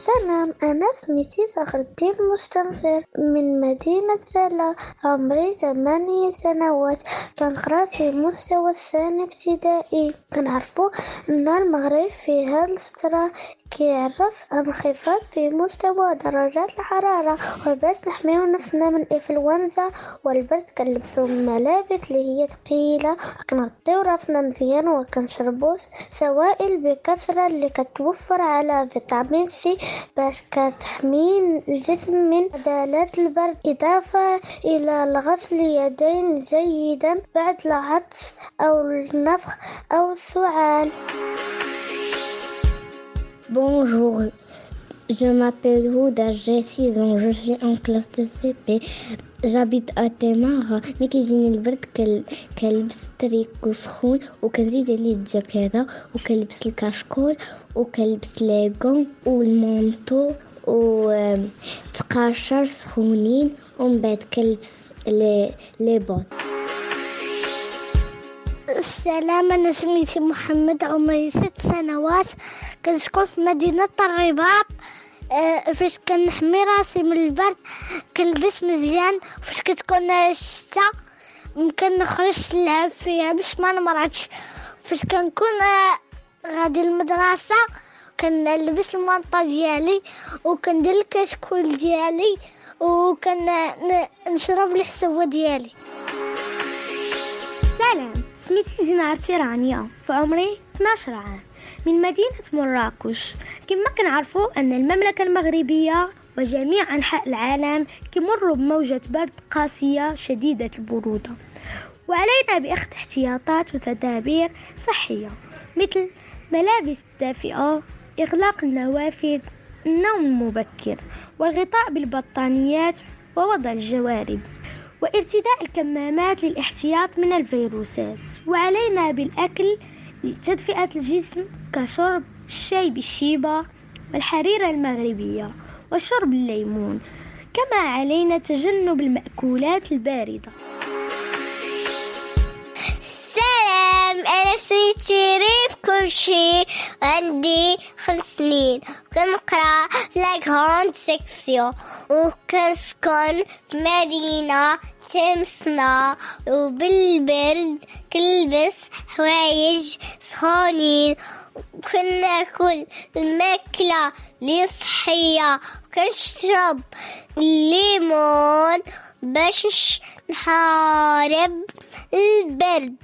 سلام أنا سميتي فخر الدين مستنصر من مدينة فلا. عمري ثمانية سنوات. كنقرا في المستوى الثاني ابتدائي. كنعرفو أن المغرب في هذه الفترة كيعرف انخفاض في مستوى درجات الحرارة وباش نحميو نفسنا من الإنفلونزا والبرد. كنلبسو ملابس اللي هي ثقيلة وكنغطيو رأسنا مزيان وكنشربو سوائل بكثرة اللي كتوفر على فيتامين سي باش كتحمي الجسم من نزلات البرد. إضافة إلى الغسل اليدين جيدا بعد العطس أو النفخ أو السعال. Bonjour, je m'appelle Houda, j'ai 6 ans, je suis en classe de CP. À Temara ملي كيجيني البرد كل... كنلبس تريكو سخون وكنزيد عليه الجاكيطة وكنلبس ال cache-col وكنلبس les gants وال manteau وتقاشر سخونين ومن بعد كنلبس les les bottes السلام أنا سميتي محمد عمري ست سنوات كنسكن في مدينة الرباط. آه، فاش كنحمي راسي من البرد كنلبس مزيان. فاش كتكون الشتا ممكن نخرج نلعب فيها باش ما نمرضش. فاش كنكون آه، غادي المدرسة كنلبس المنطة ديالي وكندير الكشكول ديالي وكنشرب الحسوة ديالي. سلام سميتي زينار تيرانيا في عمري 12 عام من مدينة مراكش. كما كنعرفوا أن المملكة المغربية وجميع أنحاء العالم كمروا بموجة برد قاسية شديدة البرودة. وعلينا بأخذ احتياطات وتدابير صحية مثل ملابس دافئة إغلاق النوافذ النوم المبكر والغطاء بالبطانيات ووضع الجوارب وارتداء الكمامات للاحتياط من الفيروسات. وعلينا بالأكل لتدفئة الجسم كشرب الشاي بالشيبة والحريرة المغربية وشرب الليمون كما علينا تجنب المأكولات الباردة. سلام أنا سميتي ريف كل شي عندي خمس سنين. كنقرأ في la grande section وكنسكن في مدينة تمسنا وبالبرد كنلبس حوايج سخونين كناكل الماكلة اللي صحية كنشرب الليمون باش نحارب البرد.